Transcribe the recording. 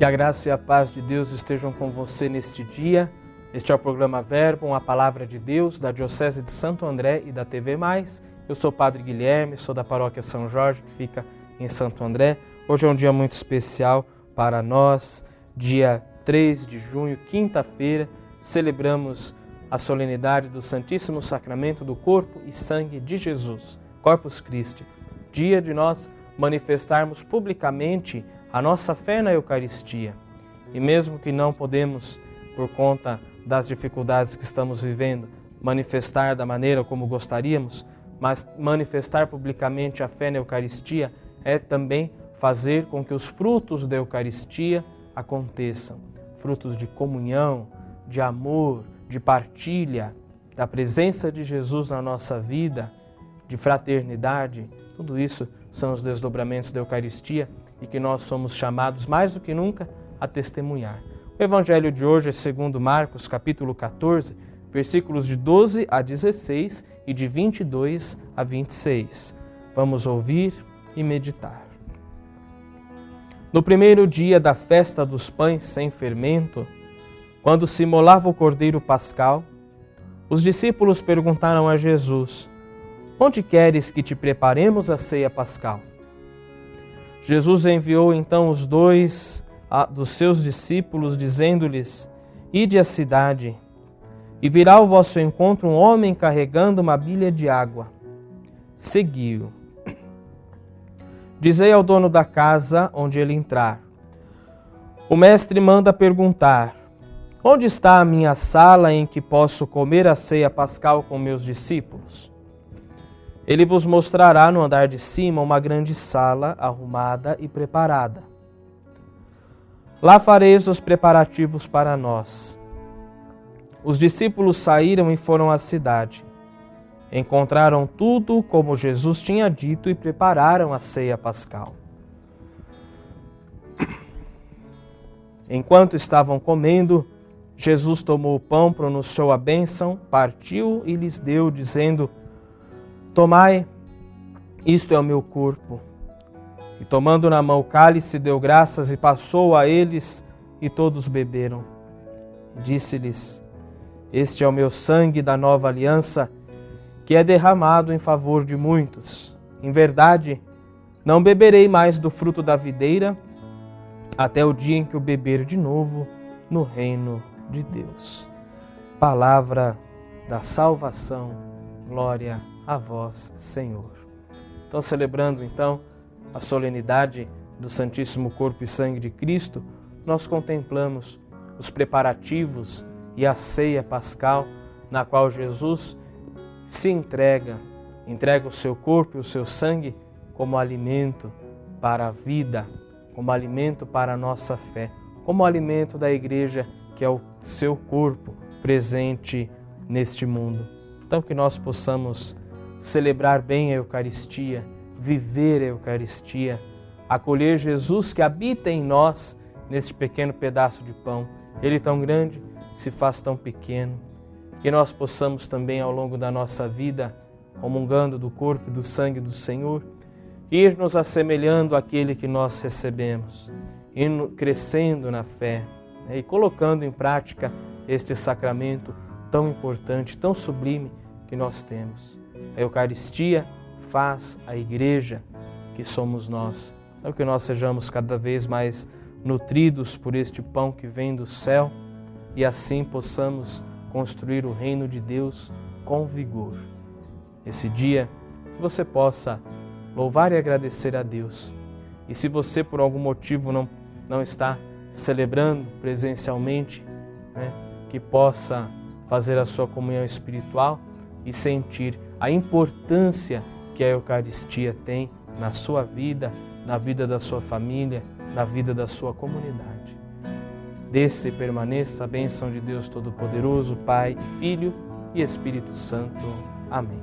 Que a graça e a paz de Deus estejam com você neste dia. Este é o programa Verbo, a palavra de Deus, da Diocese de Santo André e da TV Mais. Eu sou o Padre Guilherme, sou da paróquia São Jorge, que fica em Santo André. Hoje é um dia muito especial para nós, dia 3 de junho, quinta-feira, celebramos a solenidade do Santíssimo Sacramento do Corpo e Sangue de Jesus, Corpus Christi. Dia de nós manifestarmos publicamente a nossa fé na Eucaristia. E mesmo que não podemos, por conta das dificuldades que estamos vivendo, manifestar da maneira como gostaríamos, mas manifestar publicamente a fé na Eucaristia é também fazer com que os frutos da Eucaristia aconteçam frutos de comunhão, de amor, de partilha, da presença de Jesus na nossa vida, de fraternidade. Tudo isso são os desdobramentos da Eucaristia e que nós somos chamados mais do que nunca a testemunhar. O evangelho de hoje é segundo Marcos, capítulo 14, versículos de 12 a 16 e de 22 a 26. Vamos ouvir e meditar. No primeiro dia da festa dos pães sem fermento, quando se molava o cordeiro pascal, os discípulos perguntaram a Jesus: Onde queres que te preparemos a ceia pascal? Jesus enviou então os dois dos seus discípulos, dizendo-lhes: Ide à cidade, e virá ao vosso encontro um homem carregando uma bilha de água. Seguiu. Dizei ao dono da casa onde ele entrar. O mestre manda perguntar: Onde está a minha sala em que posso comer a ceia pascal com meus discípulos? Ele vos mostrará no andar de cima uma grande sala arrumada e preparada. Lá fareis os preparativos para nós. Os discípulos saíram e foram à cidade. Encontraram tudo como Jesus tinha dito e prepararam a ceia pascal. Enquanto estavam comendo, Jesus tomou o pão, pronunciou a bênção, partiu e lhes deu, dizendo: Tomai, isto é o meu corpo. E tomando na mão o cálice, deu graças e passou a eles, e todos beberam. Disse-lhes: Este é o meu sangue da nova aliança que é derramado em favor de muitos. Em verdade, não beberei mais do fruto da videira até o dia em que o beber de novo no reino de Deus. Palavra da salvação, glória a vós, Senhor. Então, celebrando então a solenidade do Santíssimo Corpo e Sangue de Cristo, nós contemplamos os preparativos e a ceia pascal na qual Jesus se entrega, entrega o seu corpo e o seu sangue como alimento para a vida, como alimento para a nossa fé, como alimento da igreja, que é o seu corpo presente neste mundo. Então, que nós possamos celebrar bem a Eucaristia, viver a Eucaristia, acolher Jesus que habita em nós neste pequeno pedaço de pão. Ele tão grande se faz tão pequeno que nós possamos também ao longo da nossa vida, comungando do corpo e do sangue do Senhor, ir nos assemelhando àquele que nós recebemos, ir crescendo na fé né, e colocando em prática este sacramento tão importante, tão sublime que nós temos. A Eucaristia faz a igreja que somos nós. É que nós sejamos cada vez mais nutridos por este pão que vem do céu e assim possamos construir o reino de Deus com vigor. Esse dia você possa louvar e agradecer a Deus. E se você por algum motivo não, não está celebrando presencialmente, né, que possa fazer a sua comunhão espiritual e sentir a importância que a Eucaristia tem na sua vida, na vida da sua família, na vida da sua comunidade. Desça e permaneça a bênção de Deus Todo-Poderoso, Pai, Filho e Espírito Santo. Amém.